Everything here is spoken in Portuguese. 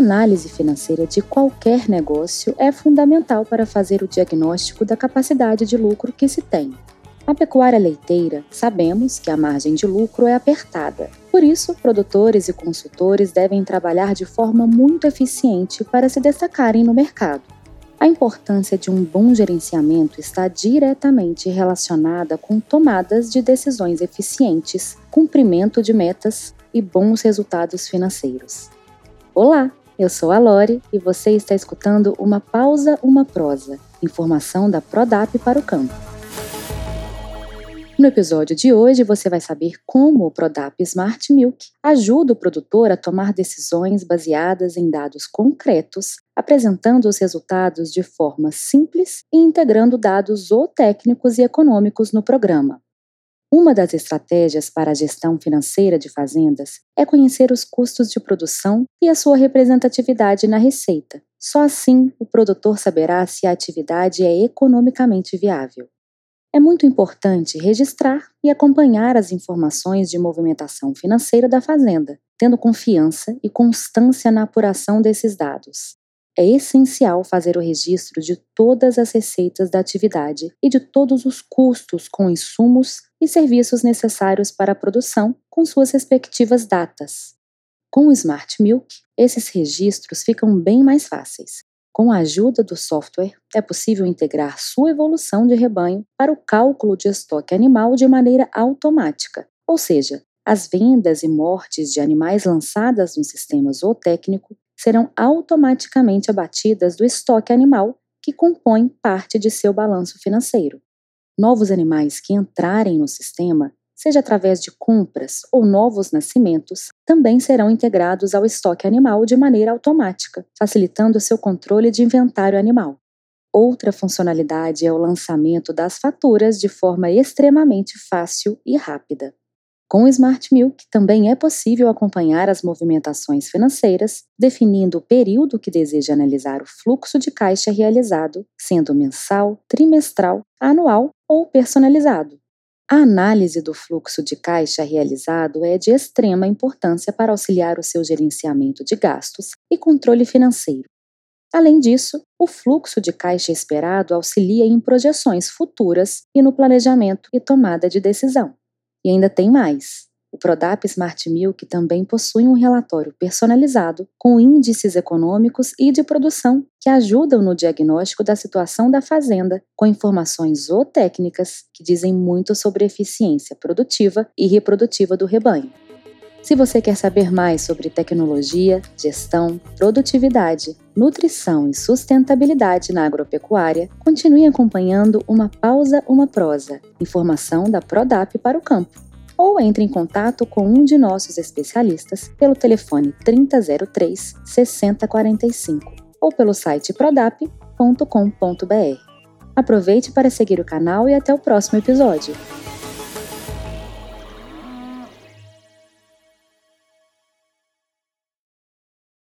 análise financeira de qualquer negócio é fundamental para fazer o diagnóstico da capacidade de lucro que se tem. Na pecuária leiteira, sabemos que a margem de lucro é apertada. Por isso, produtores e consultores devem trabalhar de forma muito eficiente para se destacarem no mercado. A importância de um bom gerenciamento está diretamente relacionada com tomadas de decisões eficientes, cumprimento de metas e bons resultados financeiros. Olá, eu sou a Lore e você está escutando uma pausa, uma prosa, informação da Prodap para o campo. No episódio de hoje, você vai saber como o Prodap Smart Milk ajuda o produtor a tomar decisões baseadas em dados concretos, apresentando os resultados de forma simples e integrando dados zootécnicos e econômicos no programa. Uma das estratégias para a gestão financeira de fazendas é conhecer os custos de produção e a sua representatividade na receita. Só assim o produtor saberá se a atividade é economicamente viável. É muito importante registrar e acompanhar as informações de movimentação financeira da fazenda, tendo confiança e constância na apuração desses dados. É essencial fazer o registro de todas as receitas da atividade e de todos os custos com insumos e serviços necessários para a produção, com suas respectivas datas. Com o Smart Milk, esses registros ficam bem mais fáceis, com a ajuda do software, é possível integrar sua evolução de rebanho para o cálculo de estoque animal de maneira automática, ou seja, as vendas e mortes de animais lançadas no sistema zootécnico serão automaticamente abatidas do estoque animal que compõe parte de seu balanço financeiro. Novos animais que entrarem no sistema seja através de compras ou novos nascimentos, também serão integrados ao estoque animal de maneira automática, facilitando seu controle de inventário animal. Outra funcionalidade é o lançamento das faturas de forma extremamente fácil e rápida. Com o Smart Milk também é possível acompanhar as movimentações financeiras, definindo o período que deseja analisar o fluxo de caixa realizado, sendo mensal, trimestral, anual ou personalizado. A análise do fluxo de caixa realizado é de extrema importância para auxiliar o seu gerenciamento de gastos e controle financeiro. Além disso, o fluxo de caixa esperado auxilia em projeções futuras e no planejamento e tomada de decisão. E ainda tem mais. O Prodap Smart Milk também possui um relatório personalizado com índices econômicos e de produção que ajudam no diagnóstico da situação da fazenda, com informações zootécnicas que dizem muito sobre eficiência produtiva e reprodutiva do rebanho. Se você quer saber mais sobre tecnologia, gestão, produtividade, nutrição e sustentabilidade na agropecuária, continue acompanhando Uma Pausa, Uma Prosa, informação da Prodap para o campo ou entre em contato com um de nossos especialistas pelo telefone 3003 6045 ou pelo site prodap.com.br. Aproveite para seguir o canal e até o próximo episódio.